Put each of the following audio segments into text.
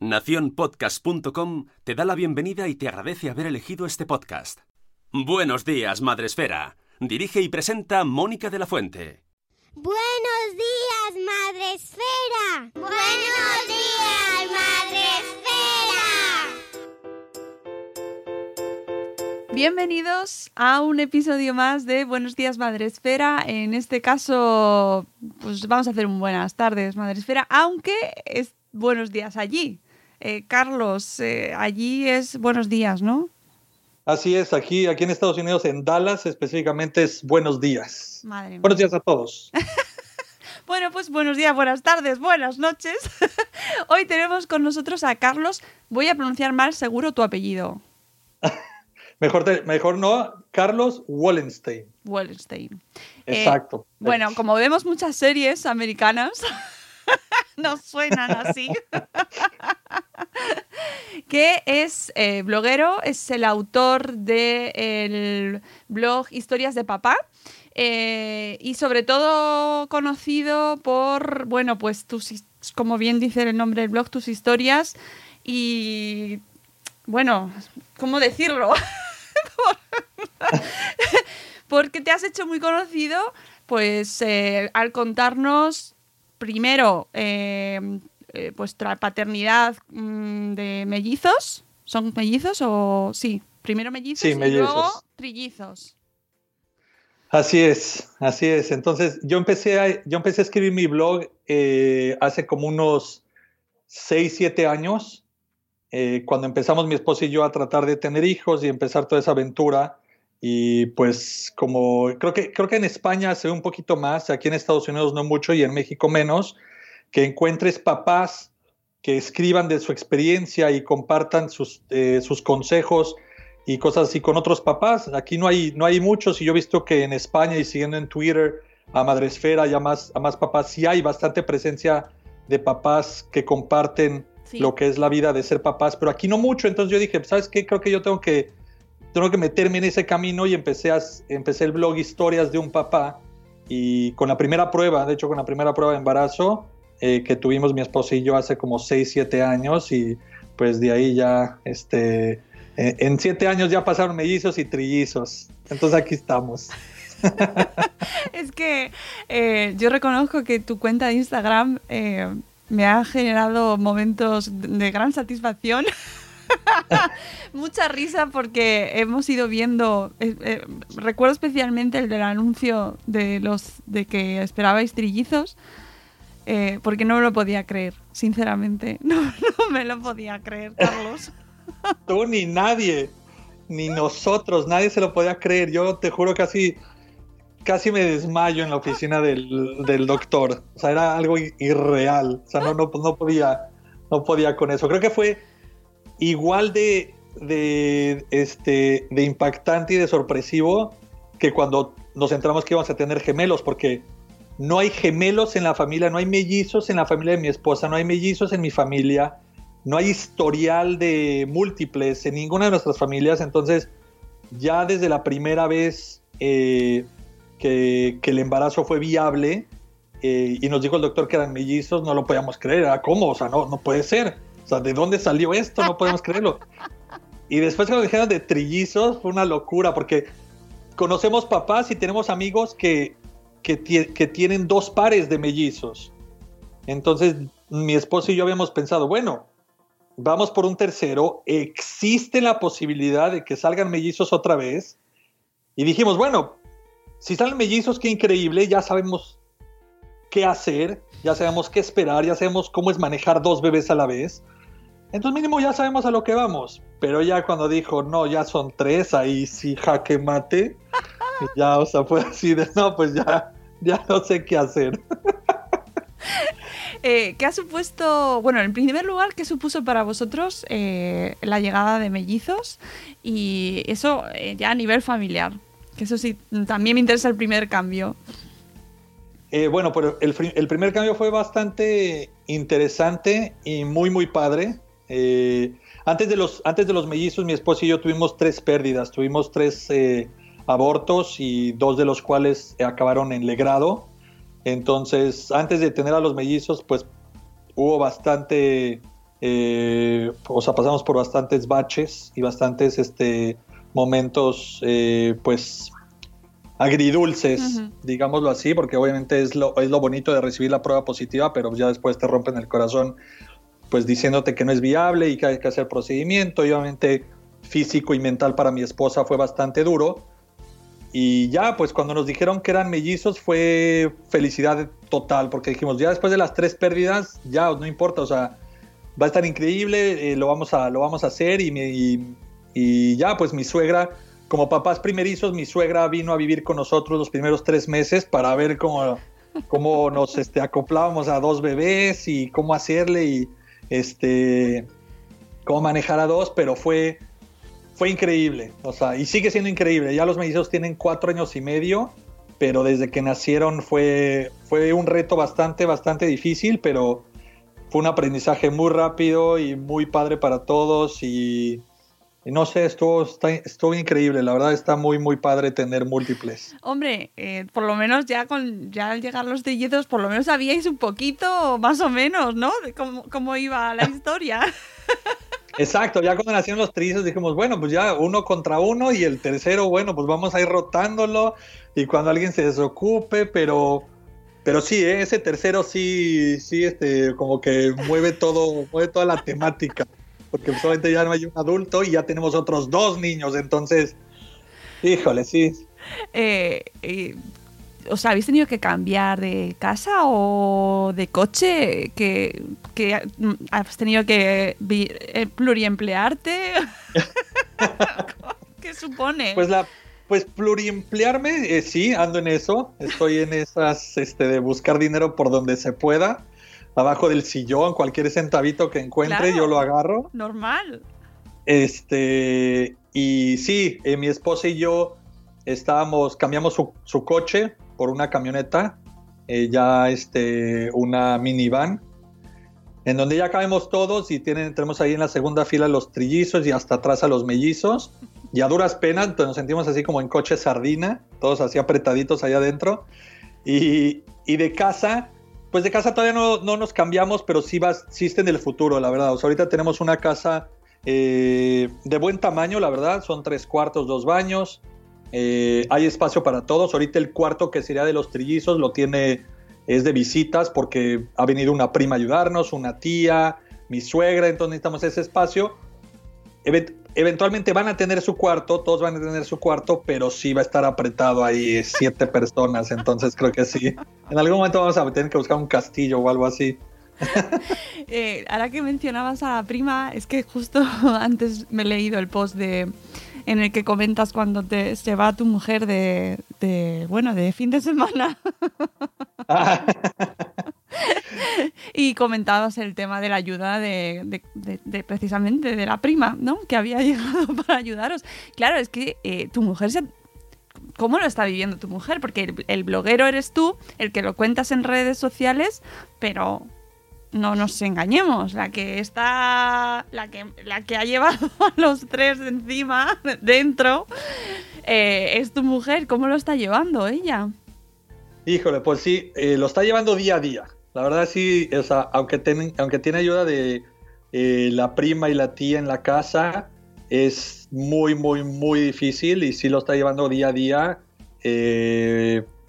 Naciónpodcast.com te da la bienvenida y te agradece haber elegido este podcast. Buenos días, Madresfera. Dirige y presenta Mónica de la Fuente. Buenos días, Madre Esfera. Buenos días, Madre Esfera. Bienvenidos a un episodio más de Buenos días, Madre Esfera. En este caso, pues vamos a hacer un buenas tardes, Madre Esfera, aunque es buenos días allí. Eh, Carlos, eh, allí es buenos días, ¿no? Así es, aquí, aquí en Estados Unidos, en Dallas específicamente es buenos días. Madre mía. Buenos días a todos. Bueno, pues buenos días, buenas tardes, buenas noches. Hoy tenemos con nosotros a Carlos. Voy a pronunciar mal seguro tu apellido. Mejor, te- mejor no, Carlos Wallenstein. Wallenstein. Eh, Exacto. bueno, como vemos muchas series americanas, nos suenan así. que es eh, bloguero, es el autor del blog Historias de Papá. eh, y sobre todo conocido por, bueno, pues tus, como bien dice el nombre del blog, tus historias y, bueno, ¿cómo decirlo? Porque te has hecho muy conocido, pues eh, al contarnos primero eh, vuestra paternidad mm, de mellizos. ¿Son mellizos o sí? Primero mellizos Sí, y mellizos. luego trillizos. Así es, así es. Entonces, yo empecé a, yo empecé a escribir mi blog eh, hace como unos 6, 7 años, eh, cuando empezamos mi esposa y yo a tratar de tener hijos y empezar toda esa aventura. Y pues como creo que, creo que en España se ve un poquito más, aquí en Estados Unidos no mucho y en México menos, que encuentres papás que escriban de su experiencia y compartan sus, eh, sus consejos y cosas así con otros papás. Aquí no hay, no hay muchos y yo he visto que en España y siguiendo en Twitter a Madresfera y a más, a más papás, sí hay bastante presencia de papás que comparten Sí. lo que es la vida de ser papás, pero aquí no mucho. Entonces yo dije, ¿sabes qué? Creo que yo tengo que, tengo que meterme en ese camino y empecé, a, empecé el blog Historias de un papá y con la primera prueba, de hecho con la primera prueba de embarazo eh, que tuvimos mi esposa y yo hace como 6, 7 años y pues de ahí ya, este, eh, en 7 años ya pasaron mellizos y trillizos. Entonces aquí estamos. Es que eh, yo reconozco que tu cuenta de Instagram eh, me ha generado momentos de gran satisfacción. Mucha risa porque hemos ido viendo. eh, eh, recuerdo especialmente el del anuncio de los de que esperabais trillizos. Eh, porque no me lo podía creer, sinceramente. No, me lo podía creer, Carlos. Tú ni nadie, ni nosotros, nadie se lo podía creer. Yo te juro casi, casi me desmayo en la oficina del, doctor. O sea, era algo irreal. O sea, no, no, no podía, no podía con eso. Creo que fue igual de, de, este, de impactante y de sorpresivo que cuando nos entramos que íbamos a tener gemelos, porque no hay gemelos en la familia, no hay mellizos en la familia de mi esposa, no hay mellizos en mi familia, no hay historial de múltiples en ninguna de nuestras familias, entonces ya desde la primera vez eh, que, el embarazo fue viable eh, y nos dijo el doctor que eran mellizos, no lo podíamos creer, cómo, o sea, no, no puede ser, o sea, ¿de dónde salió esto? No podemos creerlo. Y después cuando dijeron de trillizos fue una locura porque conocemos papás y tenemos amigos que, que, tienen dos pares de mellizos. Entonces mi esposo y yo habíamos pensado, bueno, vamos por un tercero, existe la posibilidad de que salgan mellizos otra vez. Y dijimos, bueno, si salen mellizos, qué increíble, ya sabemos qué hacer, ya sabemos qué esperar, ya sabemos cómo es manejar dos bebés a la vez. Entonces mínimo ya sabemos a lo que vamos. Pero ya cuando dijo, no, ya son tres, ahí sí jaque mate. ya, o sea, fue así de, no, pues ya, ya no sé qué hacer. Eh, ¿Qué ha supuesto, bueno, en primer lugar, qué supuso para vosotros eh, la llegada de mellizos? Y eso eh, ya a nivel familiar, que eso sí, también me interesa el primer cambio. bueno, pero el, el, primer cambio fue bastante interesante y muy, muy padre. antes, de los, antes de los mellizos, mi esposa y yo tuvimos tres pérdidas, tuvimos tres abortos y dos de los cuales acabaron en legrado. Entonces, antes de tener a los mellizos, pues hubo bastante, eh, o sea, pasamos por bastantes baches y bastantes este, momentos, eh, pues, agridulces, digámoslo así, porque obviamente es lo, es lo bonito de recibir la prueba positiva, pero ya después te rompen el corazón, pues diciéndote que no es viable y que hay que hacer procedimiento, y obviamente físico y mental para mi esposa fue bastante duro, y ya, pues cuando nos dijeron que eran mellizos fue felicidad total, porque dijimos, ya después de las tres pérdidas, ya no importa, o sea, va a estar increíble, eh, lo, vamos a, lo vamos a hacer y, y, ya, pues mi suegra, como papás primerizos, mi suegra vino a vivir con nosotros los primeros tres meses para ver cómo, cómo nos este, acoplábamos a dos bebés y cómo hacerle y este, cómo manejar a dos, pero fue fue increíble, o sea, y sigue siendo increíble. Ya los mellizos tienen cuatro años y medio, pero desde que nacieron fue, fue un reto bastante, bastante difícil, pero fue un aprendizaje muy rápido y muy padre para todos y, no sé, estuvo, estuvo increíble, la verdad está muy, muy padre tener múltiples. Hombre, eh, por lo menos ya con ya al llegar los trillizos, por lo menos sabíais un poquito, más o menos, ¿no? De cómo, cómo iba la historia. Exacto, ya cuando nacieron los trizos dijimos, bueno, pues ya uno contra uno y el tercero, bueno, pues vamos a ir rotándolo y cuando alguien se desocupe, pero pero sí, ¿eh? ese tercero sí, sí, este, como que mueve todo, mueve toda la temática, porque solamente ya no hay un adulto y ya tenemos otros dos niños, entonces, híjole, sí. Eh, o sea, ¿habéis tenido que cambiar de casa o de coche? ¿Que, has tenido que eh, pluriemplearte? ¿Qué supone? Pues la pues pluriemplearme, eh, sí, ando en eso. Estoy en esas este, de buscar dinero por donde se pueda. Abajo del sillón, cualquier centavito que encuentre, yo lo agarro. Normal. Este, y sí, eh, mi esposa y yo estábamos, cambiamos su, su coche por una camioneta, eh, ya este, una minivan, en donde ya cabemos todos y tienen, tenemos ahí en la segunda fila los trillizos y hasta atrás a los mellizos. Y a duras penas nos sentimos así como en coche sardina, todos así apretaditos allá adentro. Y, y de casa, pues de casa todavía no, no nos cambiamos, pero sí, va, sí en el futuro, la verdad. O sea, ahorita tenemos una casa eh, de buen tamaño, la verdad. Son tres cuartos, dos baños. Eh, hay espacio para todos. Ahorita el cuarto que sería de los trillizos lo tiene, es de visitas porque ha venido una prima a ayudarnos, una tía, mi suegra, entonces necesitamos ese espacio. eventualmente van a tener su cuarto, todos van a tener su cuarto, pero sí va a estar apretado ahí siete personas, entonces creo que sí. En algún momento vamos a tener que buscar un castillo o algo así. Eh, ahora que mencionabas a la prima, es que justo antes me he leído el post de en el que comentas cuando te, se va tu mujer de, bueno, de fin de semana. y comentabas el tema de la ayuda de, precisamente de la prima, ¿no? Que había llegado para ayudaros. Claro, es que eh, tu mujer se, ¿Cómo lo está viviendo tu mujer? Porque el, bloguero eres tú, el que lo cuentas en redes sociales, pero no nos engañemos, la que está, la que, la que ha llevado a los tres encima, dentro, eh, es tu mujer. ¿Cómo lo está llevando ella? Híjole, pues sí, eh, lo está llevando día a día. La verdad sí, o sea, aunque, aunque tiene ayuda de eh, la prima y la tía en la casa, es muy, muy, muy difícil y sí lo está llevando día a día.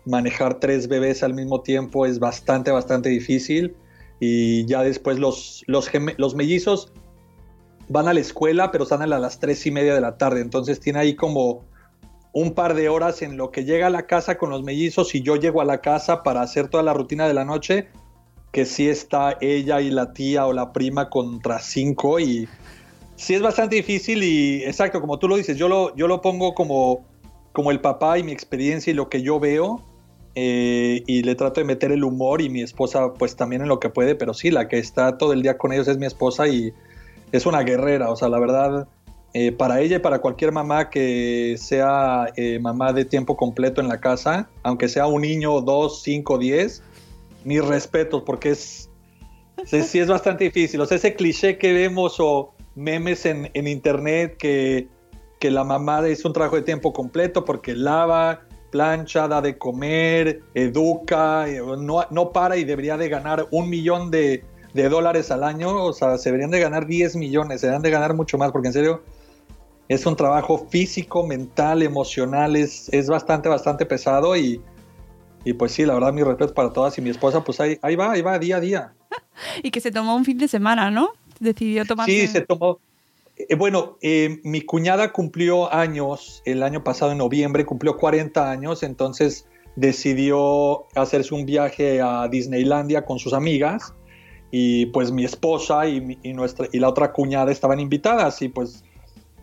manejar tres bebés al mismo tiempo es bastante, bastante difícil y ya después los, los, los mellizos van a la escuela, pero salen a las tres y media de la tarde, entonces tiene ahí como un par de horas en lo que llega a la casa con los mellizos y yo llego a la casa para hacer toda la rutina de la noche, que sí está ella y la tía o la prima contra cinco y sí es bastante difícil y exacto, como tú lo dices, yo lo, yo lo pongo como, como el papá y mi experiencia y lo que yo veo eh, y le trato de meter el humor y mi esposa pues también en lo que puede, pero sí, la que está todo el día con ellos es mi esposa y es una guerrera, o sea, la verdad, eh, para ella y para cualquier mamá que sea eh, mamá de tiempo completo en la casa, aunque sea un niño, dos, cinco, diez, mis respetos, porque es, sí, es bastante difícil, o sea, ese cliché que vemos o memes en, en internet que, que la mamá es un trabajo de tiempo completo porque lava, plancha, da de comer, educa, eh, no, no para y debería de ganar un millón de, dólares al año, o sea, se deberían de ganar 10 millones, se deberían de ganar mucho más, porque en serio es un trabajo físico, mental, emocional, es, es bastante, bastante pesado y, y pues sí, la verdad, mi respeto para todas y mi esposa, pues ahí, ahí va, ahí va, día a día. y que se tomó un fin de semana, ¿no? Decidió tomar. Sí, se tomó, eh, bueno, eh, mi cuñada cumplió años el año pasado, en noviembre, cumplió 40 años, entonces decidió hacerse un viaje a Disneylandia con sus amigas y pues mi esposa y, nuestra, y la otra cuñada estaban invitadas y pues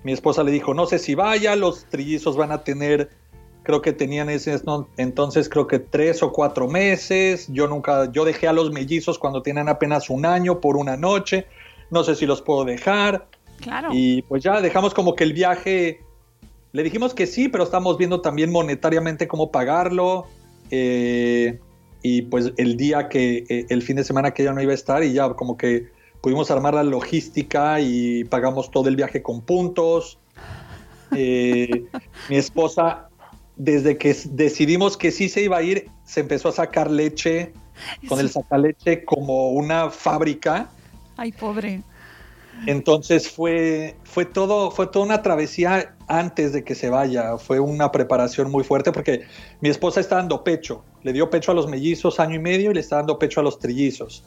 mi esposa le dijo, no sé si vaya, los trillizos van a tener, creo que tenían ese, entonces creo que tres o cuatro meses, yo nunca, yo dejé a los mellizos cuando tienen apenas un año por una noche, no sé si los puedo dejar, y pues ya dejamos como que el viaje, le dijimos que sí, pero estamos viendo también monetariamente cómo pagarlo. Eh, y pues el día que, eh, el fin de semana que ella no iba a estar y ya como que pudimos armar la logística y pagamos todo el viaje con puntos. Eh, mi esposa, desde que decidimos que sí se iba a ir, se empezó a sacar leche con el sacaleche como una fábrica. Ay, pobre. Entonces fue, fue, todo, fue toda una travesía antes de que se vaya. Fue una preparación muy fuerte porque mi esposa está dando pecho. Le dio pecho a los mellizos año y medio y le está dando pecho a los trillizos.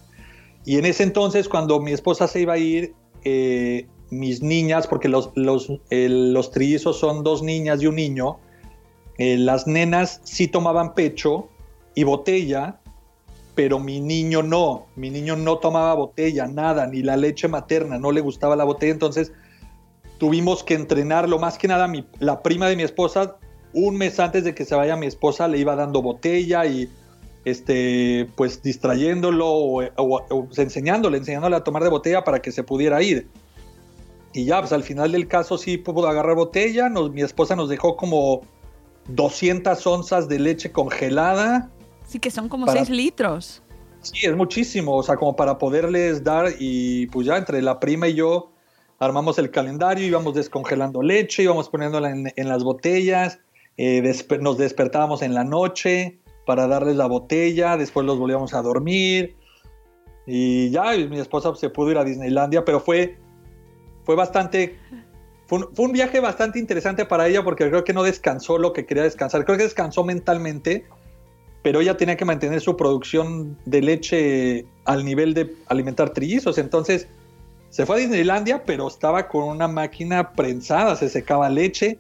Y en ese entonces, cuando mi esposa se iba a ir, eh, mis niñas, porque los, los, los, trillizos son dos niñas y un niño, eh, las nenas sí tomaban pecho y botella pero mi niño no, mi niño no tomaba botella, nada, ni la leche materna, no le gustaba la botella, entonces tuvimos que entrenarlo, más que nada la prima de mi esposa, un mes antes de que se vaya mi esposa le iba dando botella y este, pues distrayéndolo o, enseñándole, enseñándole a tomar de botella para que se pudiera ir. Y ya, pues al final del caso sí pudo agarrar botella, mi esposa nos dejó como 200 onzas de leche congelada, Sí, que son como 6 litros. Sí, es muchísimo, o sea, como para poderles dar y pues ya entre la prima y yo armamos el calendario, íbamos descongelando leche, íbamos poniéndola en, las botellas, eh, nos despertábamos en la noche para darles la botella, después los volvíamos a dormir y ya mi esposa se pudo ir a Disneylandia, pero fue, fue bastante... Fue un, fue un viaje bastante interesante para ella porque creo que no descansó lo que quería descansar, creo que descansó mentalmente, pero ella tenía que mantener su producción de leche al nivel de alimentar trillizos. Entonces se fue a Disneylandia, pero estaba con una máquina prensada, se secaba leche.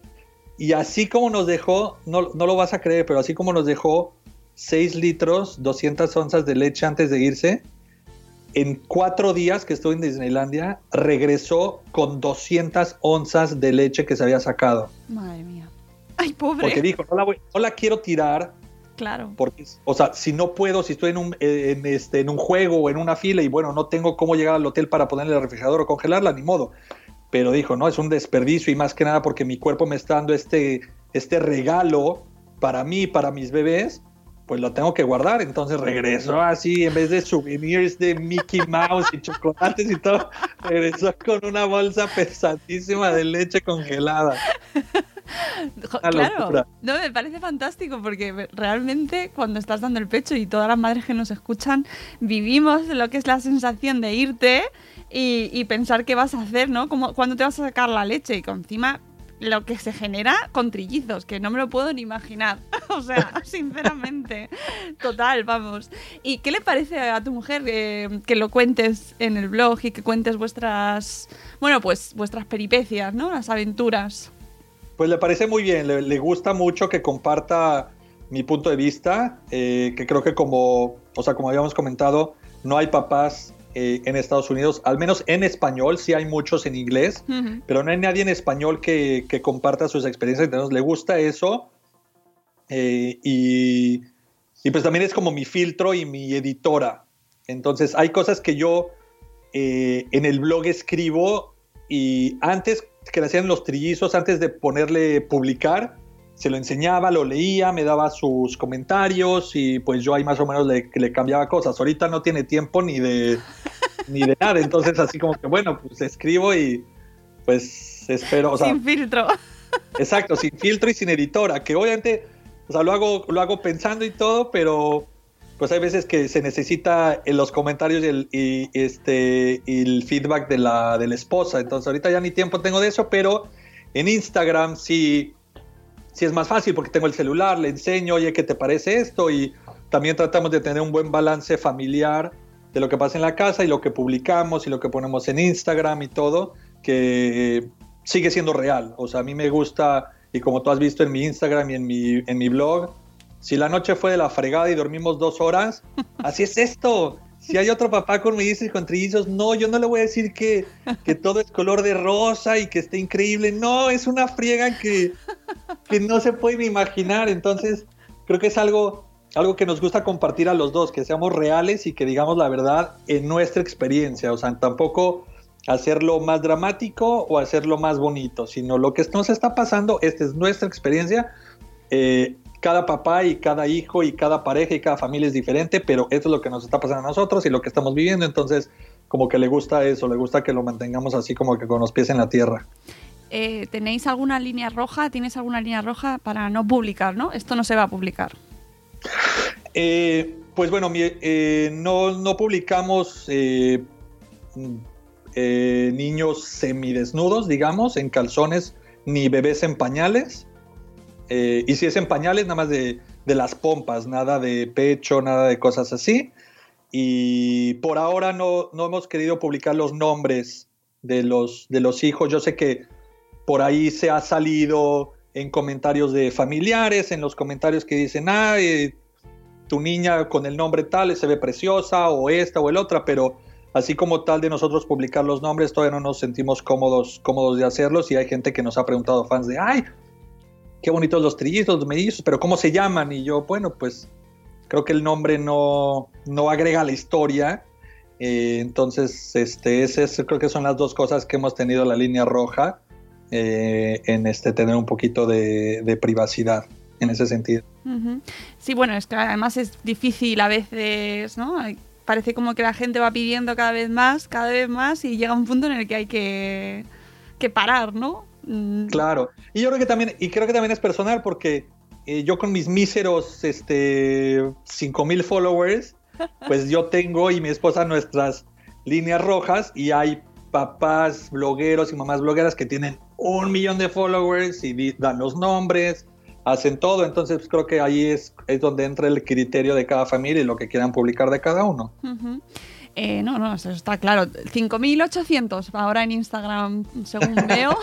Y así como nos dejó, no, no lo vas a creer, pero así como nos dejó 6 litros, 200 onzas de leche antes de irse, en cuatro días que estuvo en Disneylandia, regresó con 200 onzas de leche que se había sacado. Madre mía. Ay, pobre. Porque dijo, no la, no la quiero tirar Claro. Porque, o sea, si no puedo, si estoy en un, en, este, en un juego o en una fila y bueno, no tengo cómo llegar al hotel para ponerle el refrigerador o congelarla, ni modo. Pero dijo, no, es un desperdicio y más que nada porque mi cuerpo me está dando este, este regalo para mí, para mis bebés. pues lo tengo que guardar. Entonces regresó así, en vez de souvenirs de Mickey Mouse y chocolates y todo, regresó con una bolsa pesadísima de leche congelada. Claro, no, me parece fantástico porque realmente cuando estás dando el pecho y todas las madres que nos escuchan vivimos lo que es la sensación de irte y, pensar qué vas a hacer, ¿no? Como cuando te vas a sacar la leche y con encima lo que se genera con trillizos, que no me lo puedo ni imaginar. o sea, sinceramente. Total, vamos. ¿Y qué le parece a tu mujer eh, que lo cuentes en el blog y que cuentes vuestras, bueno, pues vuestras peripecias, ¿no? Las aventuras. Pues le parece muy bien, le, gusta mucho que comparta mi punto de vista, eh, que creo que como, o sea, como habíamos comentado, no hay papás eh, en Estados Unidos, al menos en español, sí hay muchos en inglés, pero no hay nadie en español que, comparta sus experiencias, entonces le gusta eso. Eh, y, pues también es como mi filtro y mi editora. Entonces hay cosas que yo en el blog escribo y antes que le hacían los trillizos, antes de ponerle publicar, se lo enseñaba, lo leía, me daba sus comentarios y pues yo ahí más o menos le, le cambiaba cosas. Ahorita no tiene tiempo ni de, ni de nada, entonces así como que bueno, pues escribo y pues espero. sin filtro. Exacto, sin filtro y sin editora, que obviamente, o sea, lo hago, lo hago pensando y todo, pero pues hay veces que se necesita en los comentarios y el, y este, el feedback de la, de la esposa. Entonces ahorita ya ni tiempo tengo de eso, pero en Instagram sí si es más fácil porque tengo el celular, le enseño, oye, ¿qué te parece esto? Y también tratamos de tener un buen balance familiar de lo que pasa en la casa y lo que publicamos y lo que ponemos en Instagram y todo, que sigue siendo real. O sea, a mí me gusta, y como tú has visto en mi Instagram y en mi blog, si la noche fue de la fregada y dormimos dos horas, así es esto. Si hay otro papá con mellizos y con trillizos, no, yo no le voy a decir que, que, todo es color de rosa y que esté increíble. No, es una friega que, que no se puede imaginar. Entonces, creo que es algo, algo que nos gusta compartir a los dos, que seamos reales y que digamos la verdad en nuestra experiencia. O sea, tampoco hacerlo más dramático o hacerlo más bonito, sino lo que nos está pasando, esta es nuestra experiencia. Eh, cada papá y cada hijo y cada pareja y cada familia es diferente, pero esto es lo que nos está pasando a nosotros y lo que estamos viviendo, entonces como que le gusta eso, le gusta que lo mantengamos así como que con los pies en la tierra. Eh, ¿Tenéis alguna línea roja? ¿Tienes alguna línea roja para no publicar, no? Esto no se va a publicar. Eh, pues bueno, eh, no, no, publicamos niños semidesnudos, digamos, en calzones, ni bebés en pañales. Eh, y si es en pañales, nada más de, las pompas, nada de pecho, nada de cosas así. Y por ahora no, no hemos querido publicar los nombres de los, de los hijos. Yo sé que por ahí se ha salido en comentarios de familiares, en los comentarios que dicen, ah, tu niña con el nombre tal se ve preciosa, o esta o el otra, pero así como tal de nosotros publicar los nombres, todavía no nos sentimos cómodos, cómodos de hacerlos. Y hay gente que nos ha preguntado, fans de, ay, qué bonitos los trillizos, los mellizos, pero ¿cómo se llaman? Y yo, bueno, pues creo que el nombre no, no agrega a la historia. Eh, entonces, este, ese creo que son las dos cosas que hemos tenido la línea roja eh, en este tener un poquito de, privacidad en ese sentido. Sí, bueno, es que además es difícil a veces, ¿no? Parece como que la gente va pidiendo cada vez más, cada vez más y llega un punto en el que hay que, que parar, ¿no? Mm. Claro. Y yo creo que también, y creo que también es personal porque eh, yo con mis míseros este, 5000 followers, pues yo tengo y mi esposa nuestras líneas rojas y hay papás blogueros y mamás blogueras que tienen un millón de followers y dan los nombres, hacen todo. Entonces pues, creo que ahí es, es donde entra el criterio de cada familia y lo que quieran publicar de cada uno. Eh, no, no, eso está claro. 5.800 ahora en Instagram, según veo.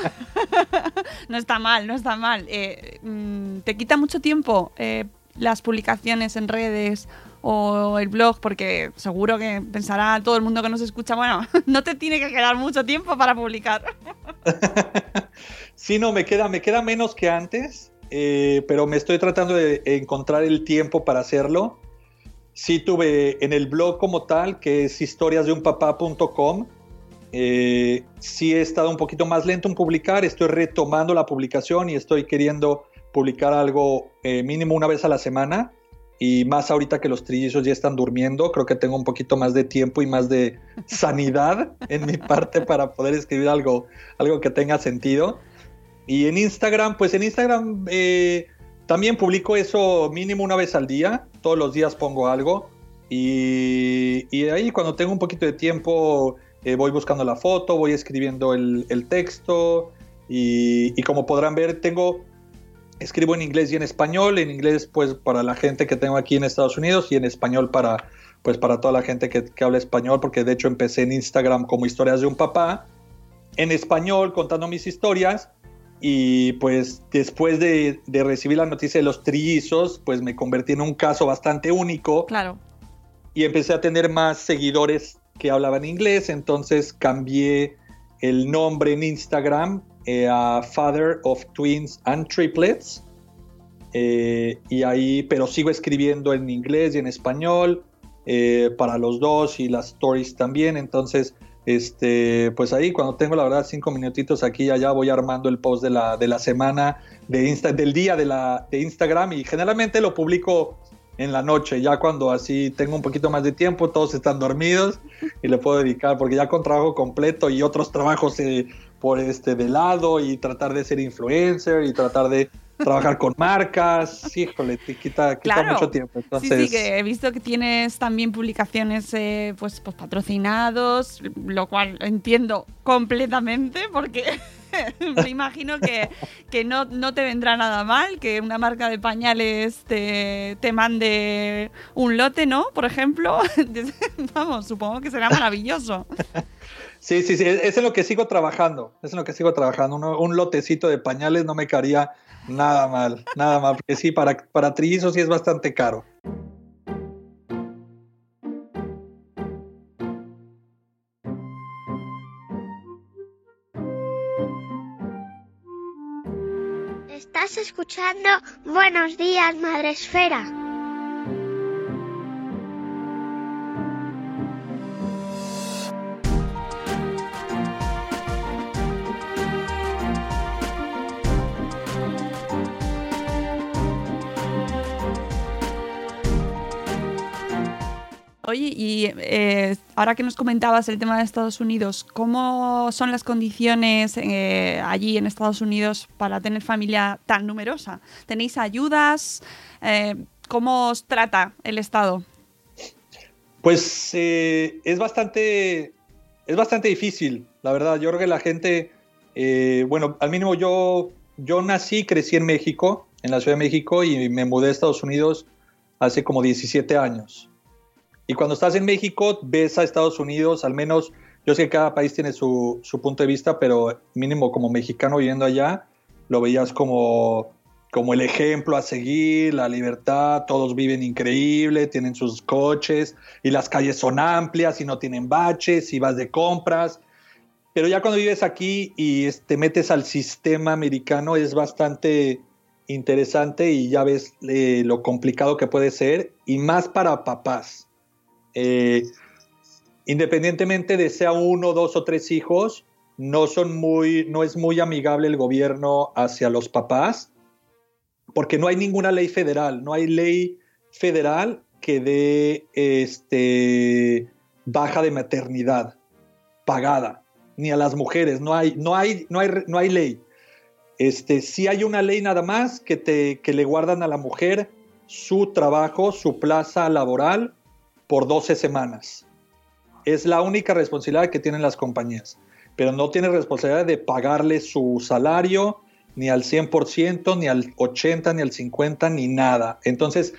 no está mal, no está mal. Eh, mm, ¿Te quita mucho tiempo eh, las publicaciones en redes o el blog? Porque seguro que pensará todo el mundo que nos escucha, bueno, no te tiene que quedar mucho tiempo para publicar. sí, no, me queda, me queda menos que antes, pero me estoy tratando de encontrar el tiempo para hacerlo sí tuve en el blog como tal, que es historiasdeunpapá.com, eh, sí he estado un poquito más lento en publicar, estoy retomando la publicación y estoy queriendo publicar algo eh, mínimo una vez a la semana, y más ahorita que los trillizos ya están durmiendo, creo que tengo un poquito más de tiempo y más de sanidad en mi parte para poder escribir algo, algo que tenga sentido. Y en Instagram, pues en Instagram eh, también publico eso mínimo una vez al día, todos los días pongo algo y, y ahí cuando tengo un poquito de tiempo eh, voy buscando la foto, voy escribiendo el, el texto y, y como podrán ver tengo escribo en inglés y en español, en inglés pues para la gente que tengo aquí en Estados Unidos y en español para pues para toda la gente que, que, habla español, porque de hecho empecé en Instagram como historias de un papá, en español contando mis historias y pues después de, de recibir la noticia de los trillizos, pues me convertí en un caso bastante único. Claro. Y empecé a tener más seguidores que hablaban inglés, entonces cambié el nombre en Instagram eh, a Father of Twins and Triplets. Eh, y ahí, pero sigo escribiendo en inglés y en español eh, para los dos y las stories también. Entonces, este, pues ahí cuando tengo la verdad cinco minutitos aquí y allá voy armando el post de la, de la semana, de Insta, del día de, la, de Instagram y generalmente lo publico en la noche, ya cuando así tengo un poquito más de tiempo, todos están dormidos y le puedo dedicar, porque ya con trabajo completo y otros trabajos eh, por este de lado y tratar de ser influencer y tratar de trabajar con marcas, híjole, te quita, quita Claro. mucho tiempo. Entonces, Sí, sí, que he visto que tienes también publicaciones eh, pues, pues patrocinados, lo cual entiendo completamente porque me imagino que, que no, no te vendrá nada mal que una marca de pañales te, te mande un lote, ¿no? Por ejemplo, vamos, supongo que será maravilloso. Sí, sí, sí, es en lo que sigo trabajando, es en lo que sigo trabajando. Un lotecito de pañales no me caería nada mal, nada mal, porque sí, para, para trillizos sí es bastante caro. Estás escuchando Buenos días, Madre Esfera. Oye, y eh, ahora que nos comentabas el tema de Estados Unidos, ¿cómo son las condiciones eh, allí en Estados Unidos para tener familia tan numerosa? ¿Tenéis ayudas? Eh, ¿Cómo os trata el Estado? Pues eh, es bastante es bastante difícil, la verdad. Yo creo que la gente, eh, bueno, al mínimo yo, yo nací, crecí en México, en la Ciudad de México, y me mudé a Estados Unidos hace como 17 años. Y cuando estás en México, ves a Estados Unidos, al menos, yo sé que cada país tiene su, punto de vista, pero mínimo como mexicano viviendo allá, lo veías como, como el ejemplo a seguir, la libertad, todos viven increíble, tienen sus coches y las calles son amplias y no tienen baches y vas de compras. Pero ya cuando vives aquí y te metes al sistema americano es bastante interesante y ya ves eh, lo complicado que puede ser y más para papás. Eh, independientemente de sea uno, dos o tres hijos, no es muy amigable el gobierno hacia los papás, porque no hay ninguna ley federal, no hay ley federal que dé este baja de maternidad pagada, ni a las mujeres, no hay, ley. Este, sí hay una ley nada más que, que le guardan a la mujer su trabajo, su plaza laboral por 12 semanas. Es la única responsabilidad que tienen las compañías, pero no tiene responsabilidad de pagarle su salario ni al 100%, ni al 80%, ni al 50%, ni nada. Entonces,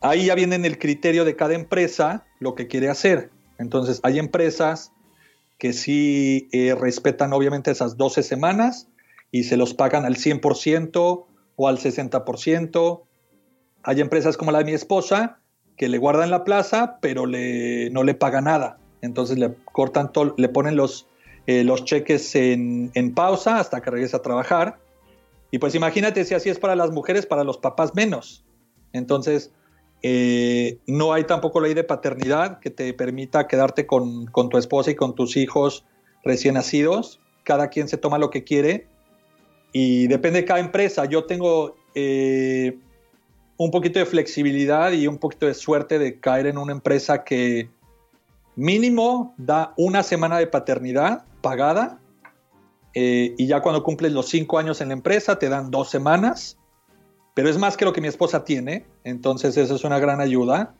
ahí ya viene en el criterio de cada empresa lo que quiere hacer. Entonces, hay empresas que sí eh, respetan obviamente esas 12 semanas y se los pagan al 100% o al 60%. Hay empresas como la de mi esposa que le guardan la plaza, pero le, no le paga nada. Entonces le cortan todo, le ponen los, eh, los cheques en, en, pausa hasta que regrese a trabajar. Y pues imagínate si así es para las mujeres, para los papás menos. Entonces, eh, no hay tampoco ley de paternidad que te permita quedarte con, con, tu esposa y con tus hijos recién nacidos. Cada quien se toma lo que quiere y depende de cada empresa. Yo tengo, eh, un poquito de flexibilidad y un poquito de suerte de caer en una empresa que mínimo da una semana de paternidad pagada eh, y ya cuando cumples los cinco años en la empresa te dan dos semanas, pero es más que lo que mi esposa tiene, entonces eso es una gran ayuda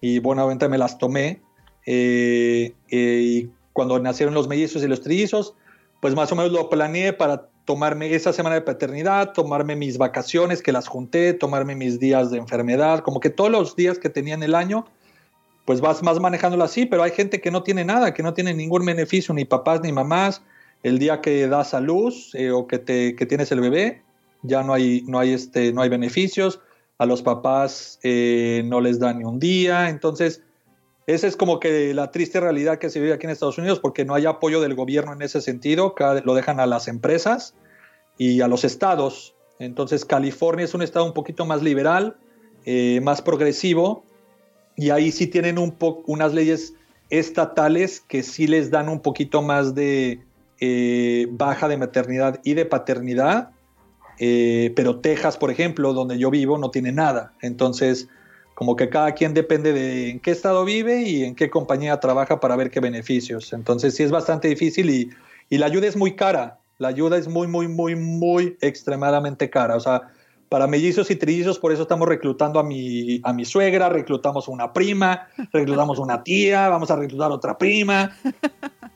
y buenamente me las tomé. Eh, eh, y cuando nacieron los mellizos y los trillizos, pues más o menos lo planeé para tomarme esa semana de paternidad, tomarme mis vacaciones que las junté, tomarme mis días de enfermedad, como que todos los días que tenía en el año, pues vas más manejándolo así, pero hay gente que no tiene nada, que no tiene ningún beneficio, ni papás ni mamás. El día que das a luz eh, o que, te, que tienes el bebé, ya no hay, no hay, este, no hay beneficios. A los papás eh, no les dan ni un día. Entonces, esa es como que la triste realidad que se vive aquí en Estados Unidos porque no hay apoyo del gobierno en ese sentido, lo dejan a las empresas y a los estados. Entonces California es un estado un poquito más liberal, eh, más progresivo y ahí sí tienen un unas leyes estatales que sí les dan un poquito más de eh, baja de maternidad y de paternidad, eh, pero Texas, por ejemplo, donde yo vivo, no tiene nada. Entonces, como que cada quien depende de en qué estado vive y en qué compañía trabaja para ver qué beneficios. Entonces sí es bastante difícil y, y la ayuda es muy cara. La ayuda es muy, muy, muy, muy extremadamente cara. O sea, para mellizos y trillizos, por eso estamos reclutando a mi, a mi suegra, reclutamos una prima, reclutamos una tía, vamos a reclutar otra prima,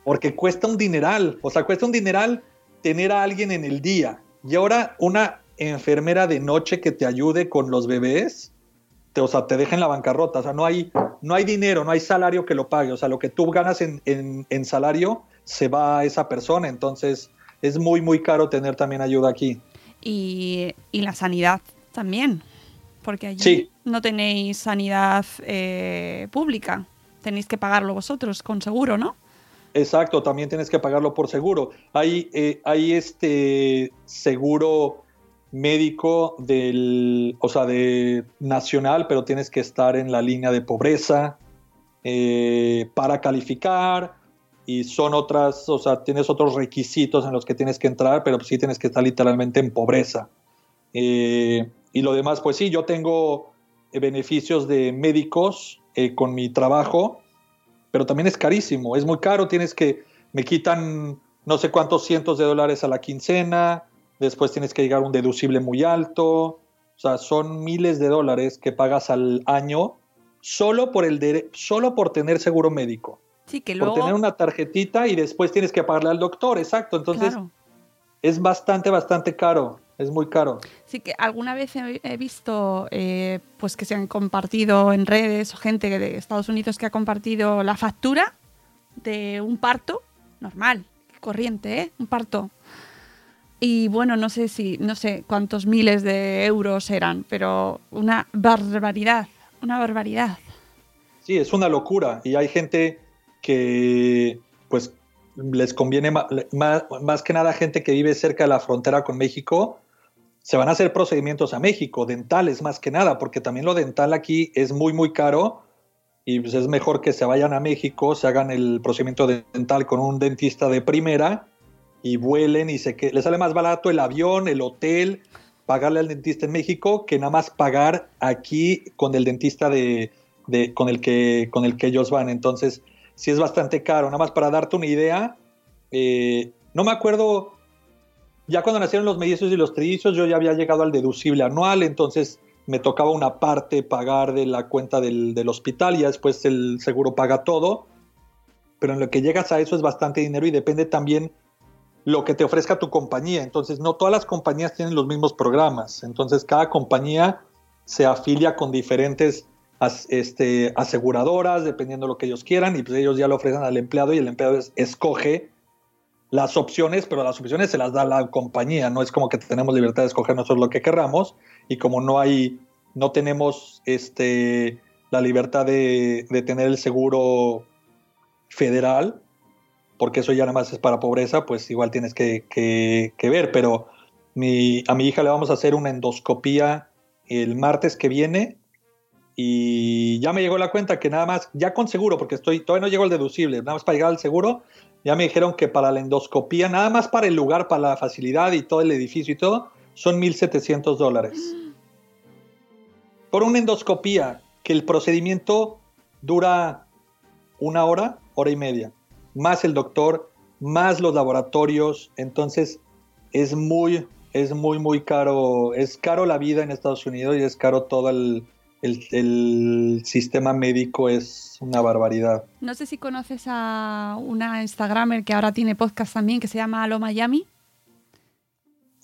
porque cuesta un dineral. O sea, cuesta un dineral tener a alguien en el día. Y ahora una enfermera de noche que te ayude con los bebés, te, o sea, te deja en la bancarrota. O sea, no hay, no hay dinero, no hay salario que lo pague. O sea, lo que tú ganas en, en, salario se va a esa persona. Entonces, es muy, muy caro tener también ayuda aquí. Y, y la sanidad también, porque allí no tenéis sanidad eh, pública. Tenéis que pagarlo vosotros con seguro, ¿no? Exacto, también tienes que pagarlo por seguro. Hay, eh, hay este seguro médico del, o sea, de nacional, pero tienes que estar en la línea de pobreza eh, para calificar y son otras, o sea, tienes otros requisitos en los que tienes que entrar, pero sí tienes que estar literalmente en pobreza. Eh, y lo demás, pues sí, yo tengo beneficios de médicos eh, con mi trabajo, pero también es carísimo, es muy caro, tienes que, me quitan no sé cuántos cientos de dólares a la quincena, después tienes que llegar a un deducible muy alto, o sea, son miles de dólares que pagas al año solo por, el solo por tener seguro médico. Sí, que luego... Por tener una tarjetita y después tienes que pagarle al doctor, exacto. Entonces, es bastante, bastante caro. Es muy caro. Sí, que alguna vez he, visto eh, pues que se han compartido en redes o gente de Estados Unidos que ha compartido la factura de un parto normal, corriente, ¿eh? Un parto y bueno, no sé si, no sé cuántos miles de euros eran, pero una barbaridad, una barbaridad. Sí, es una locura. Y hay gente que, pues, les conviene más, más, que nada gente que vive cerca de la frontera con México, se van a hacer procedimientos a México, dentales más que nada, porque también lo dental aquí es muy, muy caro y pues es mejor que se vayan a México, se hagan el procedimiento dental con un dentista de primera y vuelen y se que les sale más barato el avión, el hotel, pagarle al dentista en México que nada más pagar aquí con el dentista de, con el que con el que ellos van. Entonces, sí es bastante caro. Nada más para darte una idea, eh, no me acuerdo. Ya cuando nacieron los mellizos y los trillizos, yo ya había llegado al deducible anual, entonces me tocaba una parte pagar de la cuenta del, del hospital y después el seguro paga todo. Pero en lo que llegas a eso es bastante dinero y depende también lo que te ofrezca tu compañía. Entonces, no todas las compañías tienen los mismos programas. Entonces, cada compañía se afilia con diferentes este, aseguradoras, dependiendo de lo que ellos quieran, y pues ellos ya lo ofrecen al empleado y el empleado escoge las opciones, pero las opciones se las da la compañía, no es como que tenemos libertad de escoger nosotros lo que querramos, y como no hay, no tenemos este, la libertad de, de tener el seguro federal, porque eso ya nada más es para pobreza, pues igual tienes que, ver. Pero mi, a mi hija le vamos a hacer una endoscopía el martes que viene y ya me llegó la cuenta que nada más, ya con seguro, porque estoy, todavía no llegó el deducible, nada más para llegar al seguro, ya me dijeron que para la endoscopía, nada más para el lugar, para la facilidad y todo el edificio y todo, son 1.700 dólares. por una endoscopía, que el procedimiento dura una hora, hora y media, más el doctor, más los laboratorios, entonces es muy, es muy, muy caro, es caro la vida en Estados Unidos y es caro todo el, el, sistema médico, es una barbaridad. No sé si conoces a una Instagramer que ahora tiene podcast también, que se llama Alo Miami.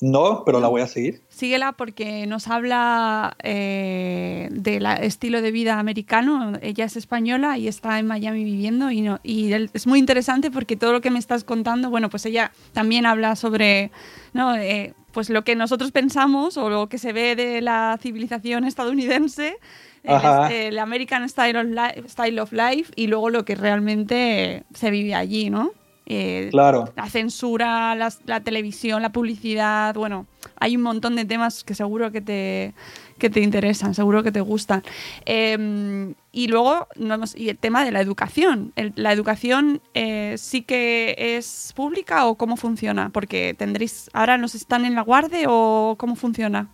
No, pero la voy a seguir. Síguela porque nos habla eh, del estilo de vida americano. Ella es española y está en Miami viviendo y, no, y es muy interesante porque todo lo que me estás contando, bueno, pues ella también habla sobre ¿no? Eh, pues lo que nosotros pensamos o lo que se ve de la civilización estadounidense, el, American Style of, Life, Style of Life y luego lo que realmente se vive allí, ¿no? Eh, claro. La censura, la, televisión, la publicidad, bueno, hay un montón de temas que seguro que te, que te interesan, seguro que te gustan. Em, y luego, y el tema de la educación. ¿La educación eh, sí que es pública o cómo funciona? Porque tendréis, ahora nos están en la guardia o cómo funciona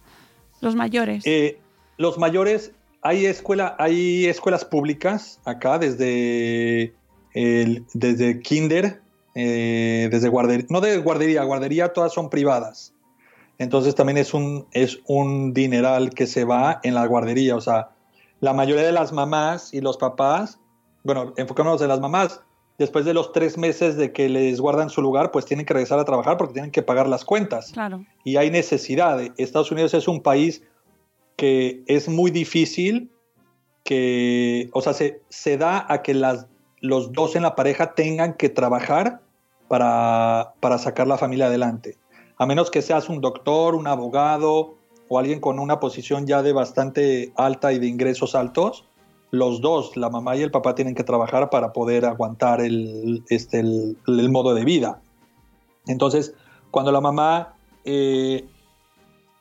los mayores. Eh, los mayores, hay, escuela, hay escuelas públicas acá desde, desde kinder eh, desde guardería, no de guardería, guardería todas son privadas. Entonces también es un, es un dineral que se va en la guardería. O sea, la mayoría de las mamás y los papás, bueno, enfocándonos en las mamás, después de los tres meses de que les guardan su lugar, pues tienen que regresar a trabajar porque tienen que pagar las cuentas. Claro. Y hay necesidad. Estados Unidos es un país que es muy difícil que, o sea, se, se da a que las los dos en la pareja tengan que trabajar para, sacar la familia adelante. A menos que seas un doctor, un abogado o alguien con una posición ya de bastante alta y de ingresos altos, los dos, la mamá y el papá, tienen que trabajar para poder aguantar el, este, el, modo de vida. Entonces, cuando la mamá eh,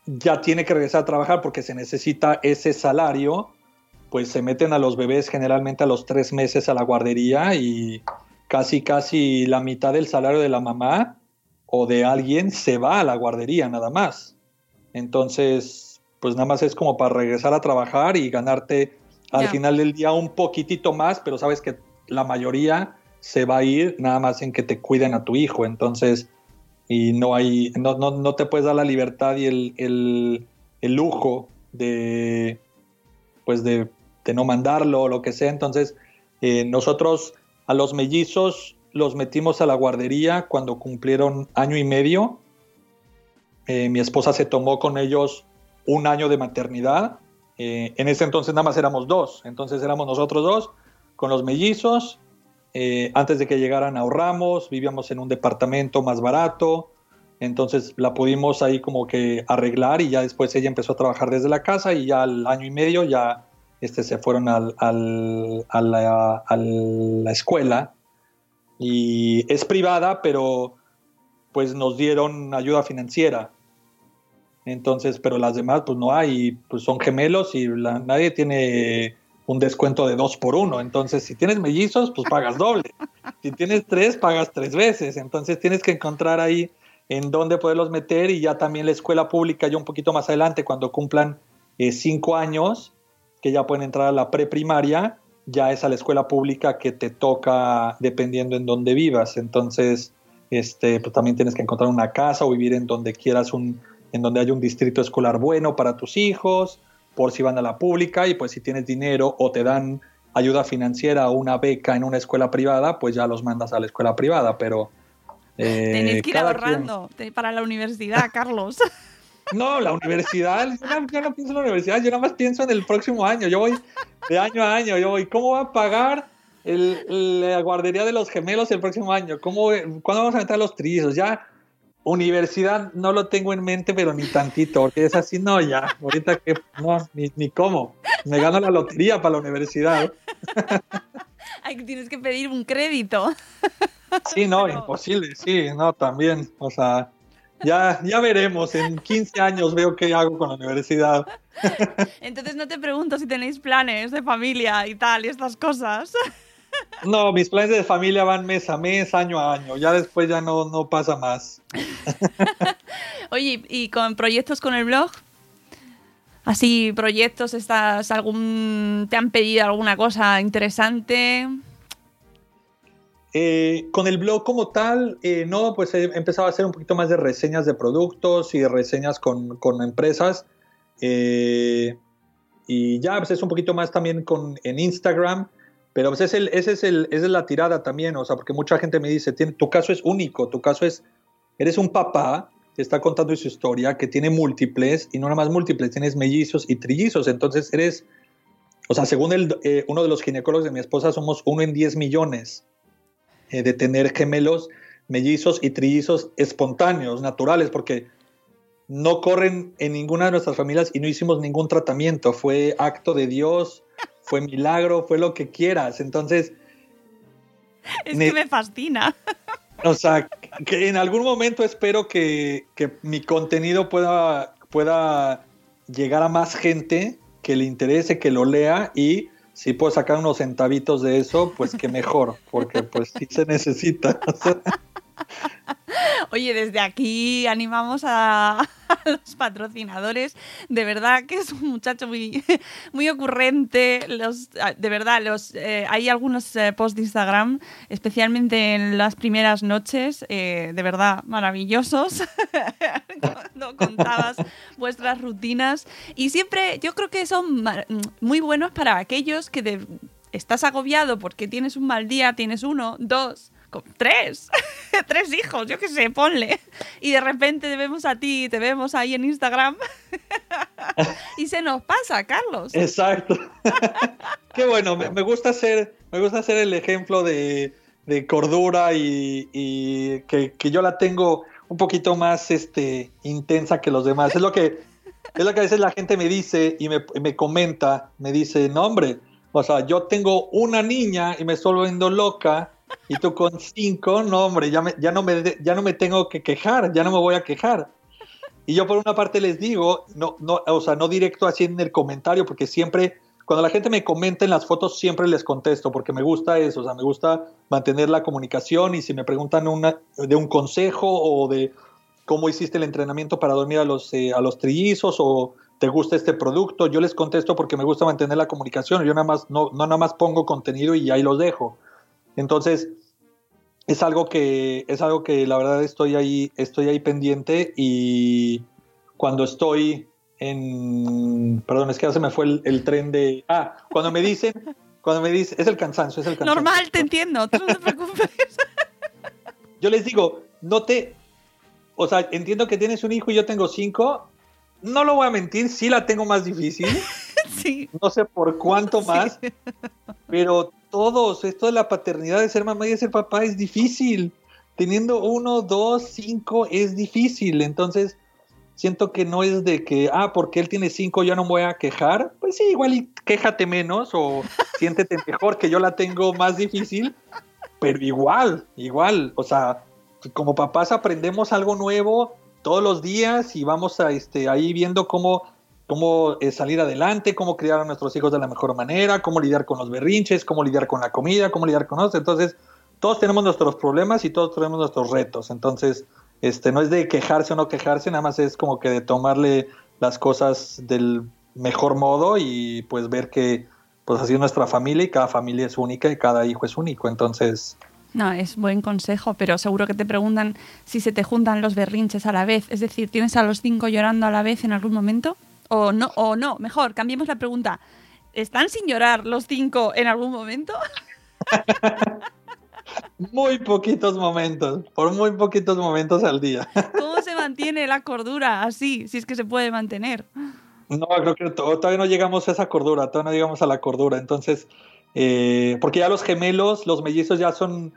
ya tiene que regresar a trabajar porque se necesita ese salario, pues se meten a los bebés generalmente a los tres meses a la guardería y casi, casi la mitad del salario de la mamá o de alguien se va a la guardería nada más. Entonces, pues nada más es como para regresar a trabajar y ganarte al final del día un poquitito más, pero sabes que la mayoría se va a ir nada más en que te cuiden a tu hijo. Entonces, y no hay, no, no, no te puedes dar la libertad y el, el, el lujo de, pues de de no mandarlo o lo que sea. Entonces, eh, nosotros a los mellizos los metimos a la guardería cuando cumplieron año y medio. Eh, mi esposa se tomó con ellos un año de maternidad. Eh, en ese entonces nada más éramos dos, entonces éramos nosotros dos con los mellizos. antes de que llegaran ahorramos, vivíamos en un departamento más barato, entonces la pudimos ahí como que arreglar y ya después ella empezó a trabajar desde la casa y ya al año y medio ya este, se fueron al, al, a, la, a, la, escuela y es privada, pero pues nos dieron ayuda financiera. Entonces, pero las demás pues no hay, pues son gemelos y nadie tiene un descuento de dos por uno. Entonces, si tienes mellizos, pues pagas doble. Si tienes tres, pagas tres veces. Entonces, tienes que encontrar ahí en dónde poderlos meter y ya también la escuela pública, ya un poquito más adelante, cuando cumplan eh, cinco años, que ya pueden entrar a la preprimaria, ya es a la escuela pública que te toca dependiendo en dónde vivas. Entonces, este, pues también tienes que encontrar una casa o vivir en donde quieras un, en donde haya un distrito escolar bueno para tus hijos, por si van a la pública y pues si tienes dinero o te dan ayuda financiera o una beca en una escuela privada, pues ya los mandas a la escuela privada, pero... Eh, Tenéis que ir ahorrando para la universidad, Carlos. No, la universidad, yo no, pienso en la universidad, yo nada más pienso en el próximo año. Yo voy de año a año, yo voy, ¿cómo va a pagar la guardería de los gemelos el próximo año? ¿Cómo, ¿Cuándo vamos a entrar los trizos? Ya, universidad no lo tengo en mente, pero ni tantito, porque es así, no, ya, ahorita que, no, ni, ni cómo. Me gano la lotería para la universidad. Ay, tienes que pedir un crédito. Sí, no, imposible, sí, no, también, o sea ya, ya veremos. En 15 años veo qué hago con la universidad. Entonces no te pregunto si tenéis planes de familia y tal y estas cosas. No, mis planes de familia van mes a mes, año a año. Ya después ya no, no pasa más. Oye, ¿y con proyectos con el blog? así proyectos, estás algún te han pedido alguna cosa interesante. Eh, con el blog como tal, eh, no, pues he empezado a hacer un poquito más de reseñas de productos y de reseñas con, con empresas. Eh, y ya, pues es un poquito más también con, en Instagram. Pero pues es el, ese es el, esa es la tirada también, o sea, porque mucha gente me dice, tu caso es único, tu caso es, eres un papá que está contando su historia, que tiene múltiples, y no nada más múltiples, tienes mellizos y trillizos, entonces eres, o sea, según el, uno de los ginecólogos de mi esposa, somos uno en 10 millones. Eh, de tener gemelos, mellizos y trillizos espontáneos, naturales, porque no corren en ninguna de nuestras familias y no hicimos ningún tratamiento, fue acto de Dios, fue milagro, fue lo que quieras. Entonces... Es que me fascina. O sea, que en algún momento espero que, que mi contenido pueda, pueda llegar a más gente que le interese, que lo lea y si puedo sacar unos centavitos de eso, pues que mejor, porque pues sí se necesita. Oye, desde aquí animamos a, los patrocinadores. De verdad que es un muchacho muy, muy ocurrente. Los, de verdad, los, eh, hay algunos eh, posts de Instagram, especialmente en las primeras noches, eh, de verdad maravillosos. Cuando contabas vuestras rutinas. Y siempre yo creo que son muy buenos para aquellos que estás agobiado porque tienes un mal día, tienes uno, dos tres, tres hijos, yo qué sé, ponle. Y de repente te vemos a ti, te vemos ahí en Instagram. y se nos pasa, Carlos. Exacto. Qué bueno, me, gusta ser, me gusta ser el ejemplo de, cordura y, que, yo la tengo un poquito más este, intensa que los demás. Es lo que, es lo que a veces la gente me dice y me, me comenta, me dice, no hombre, o sea, yo tengo una niña y me estoy volviendo loca y tú con cinco, no, hombre, ya, ya, no me, ya no me tengo que quejar, ya no me voy a quejar. Y yo por una parte les digo, no, no, o sea, no directo así en el comentario, porque siempre, cuando la gente me comenta en las fotos, siempre les contesto, porque me gusta eso, o sea, me gusta mantener la comunicación y si me preguntan una, de un consejo o de cómo hiciste el entrenamiento para dormir a los, eh, a los trillizos o te gusta este producto, yo les contesto porque me gusta mantener la comunicación, yo nada más, no, no nada más pongo contenido y ahí los dejo. Entonces, es algo que, es algo que la verdad estoy ahí, estoy ahí pendiente y cuando estoy en, perdón, es que ya se me fue el, tren de, ah, cuando me dicen, cuando me dicen, es el cansancio, es el cansancio. Normal, te entiendo, no te preocupes. Yo les digo, no te, o sea, entiendo que tienes un hijo y yo tengo cinco, no lo voy a mentir, sí la tengo más difícil. Sí. No sé por cuánto más, pero todos, esto de la paternidad, de ser mamá y de ser papá es difícil. Teniendo uno, dos, cinco es difícil. Entonces, siento que no es de que, ah, porque él tiene cinco, yo no me voy a quejar. Pues sí, igual y quéjate menos o siéntete mejor que yo la tengo más difícil. Pero igual, igual, o sea, como papás aprendemos algo nuevo todos los días y vamos a este, ahí viendo cómo cómo eh, salir adelante, cómo criar a nuestros hijos de la mejor manera, cómo lidiar con los berrinches, cómo lidiar con la comida, cómo lidiar con nosotros. Entonces, todos tenemos nuestros problemas y todos tenemos nuestros retos. Entonces, este, no es de quejarse o no quejarse, nada más es como que de tomarle las cosas del mejor modo y pues ver que pues así es nuestra familia y cada familia es única y cada hijo es único. Entonces, no, es buen consejo, pero seguro que te preguntan si se te juntan los berrinches a la vez. Es decir, ¿tienes a los cinco llorando a la vez en algún momento? O no, o no, mejor, cambiemos la pregunta. ¿Están sin llorar los cinco en algún momento? muy poquitos momentos, por muy poquitos momentos al día. ¿Cómo se mantiene la cordura así, si es que se puede mantener? No, creo que todavía no llegamos a esa cordura, todavía no llegamos a la cordura. Entonces, eh, porque ya los gemelos, los mellizos ya son,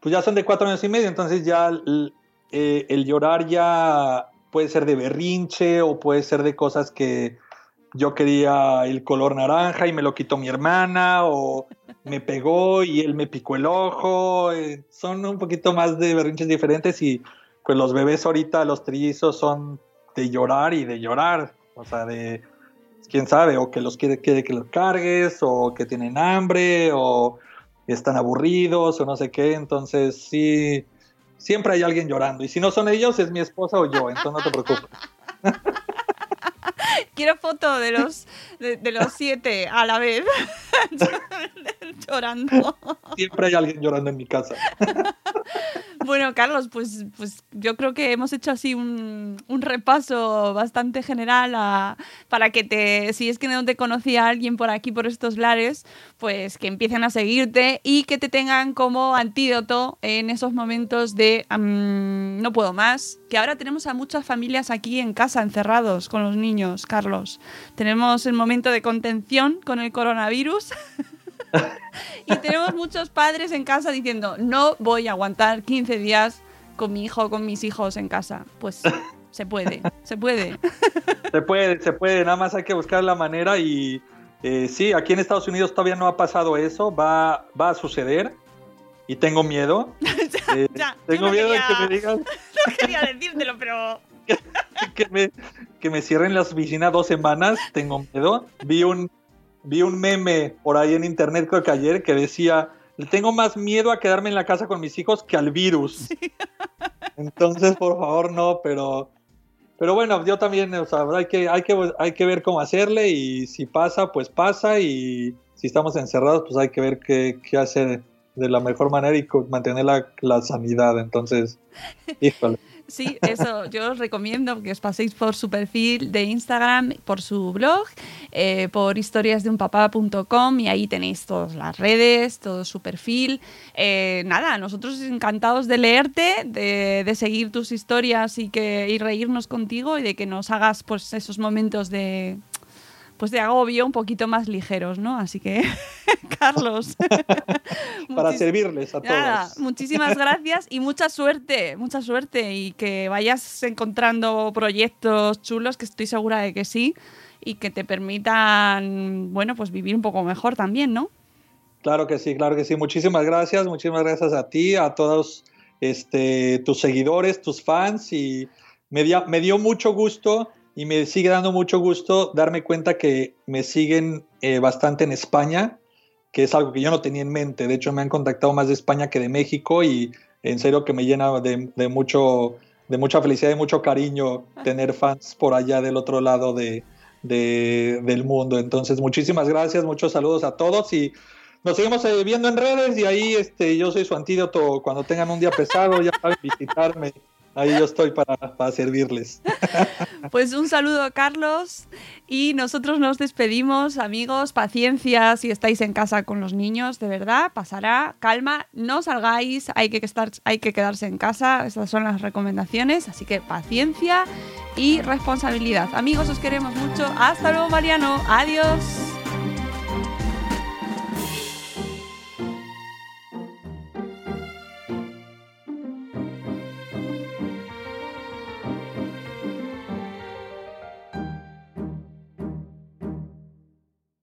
pues ya son de cuatro años y medio, entonces ya el eh, llorar ya puede ser de berrinche o puede ser de cosas que yo quería el color naranja y me lo quitó mi hermana o me pegó y él me picó el ojo. Eh, son un poquito más de berrinches diferentes y pues los bebés ahorita, los trillizos son de llorar y de llorar. O sea, de quién sabe, o que los quiere, que los cargues, o que tienen hambre, o están aburridos, o no sé qué. Entonces sí, siempre hay alguien llorando. Y si no son ellos, es mi esposa o yo, entonces no te preocupes. quiero foto de los, de, de los siete a la vez. Llorando. Siempre hay alguien llorando en mi casa. Bueno, Carlos, pues, pues yo creo que hemos hecho así un, un repaso bastante general a- para que te, si es que no te conocía alguien por aquí, por estos lares, pues que empiecen a seguirte y que te tengan como antídoto en esos momentos de "Mm, no puedo más. Que ahora tenemos a muchas familias aquí en casa encerrados con los niños, Carlos. Tenemos el momento de contención con el coronavirus. Y tenemos muchos padres en casa diciendo, no voy a aguantar 15 días con mi hijo con mis hijos en casa. Pues se puede, se puede. Se puede, se puede, nada más hay que buscar la manera y eh, sí, aquí en Estados Unidos todavía no ha pasado eso, va, va a suceder y tengo miedo. Eh, ya, tengo no miedo quería- de que me digan No quería decírtelo, pero... que me, que me cierren la oficina dos semanas, tengo miedo. Vi un, vi un meme por ahí en internet, creo que ayer, que decía, le tengo más miedo a quedarme en la casa con mis hijos que al virus. Entonces, por favor, no, pero... Pero bueno, yo también, o sea, hay que, hay, que, hay que ver cómo hacerle y si pasa, pues pasa y si estamos encerrados, pues hay que ver qué, qué hacer de la mejor manera y mantener la, la sanidad. Entonces, híjole. Sí, eso yo os recomiendo que os paséis por su perfil de Instagram, por su blog, eh, por historiasdeunpapá.com y ahí tenéis todas las redes, todo su perfil. Eh, nada, nosotros encantados de leerte, de, de seguir tus historias y, que, y reírnos contigo y de que nos hagas pues esos momentos de pues de agobio un poquito más ligeros, ¿no? Así que, Carlos. Para servirles a todos. Nada, muchísimas gracias y mucha suerte, mucha suerte y que vayas encontrando proyectos chulos, que estoy segura de que sí, y que te permitan, bueno, pues vivir un poco mejor también, ¿no? Claro que sí, claro que sí. Muchísimas gracias, muchísimas gracias a ti, a todos este, tus seguidores, tus fans y me, dio- me dio mucho gusto y me sigue dando mucho gusto darme cuenta que me siguen eh, bastante en España, que es algo que yo no tenía en mente. De hecho, me han contactado más de España que de México y en serio que me llena de, de mucho, de mucha felicidad y mucho cariño tener fans por allá del otro lado de, de- del mundo. Entonces, muchísimas gracias, muchos saludos a todos y nos seguimos eh, viendo en redes y ahí este, yo soy su antídoto. Cuando tengan un día pesado, ya saben visitarme. Ahí yo estoy para, para servirles. Pues un saludo, Carlos, y nosotros nos despedimos, amigos. Paciencia si estáis en casa con los niños, de verdad, pasará. Calma, no salgáis, hay que, estar, hay que quedarse en casa. Estas son las recomendaciones, así que paciencia y responsabilidad. Amigos, os queremos mucho. Hasta luego, Mariano. Adiós.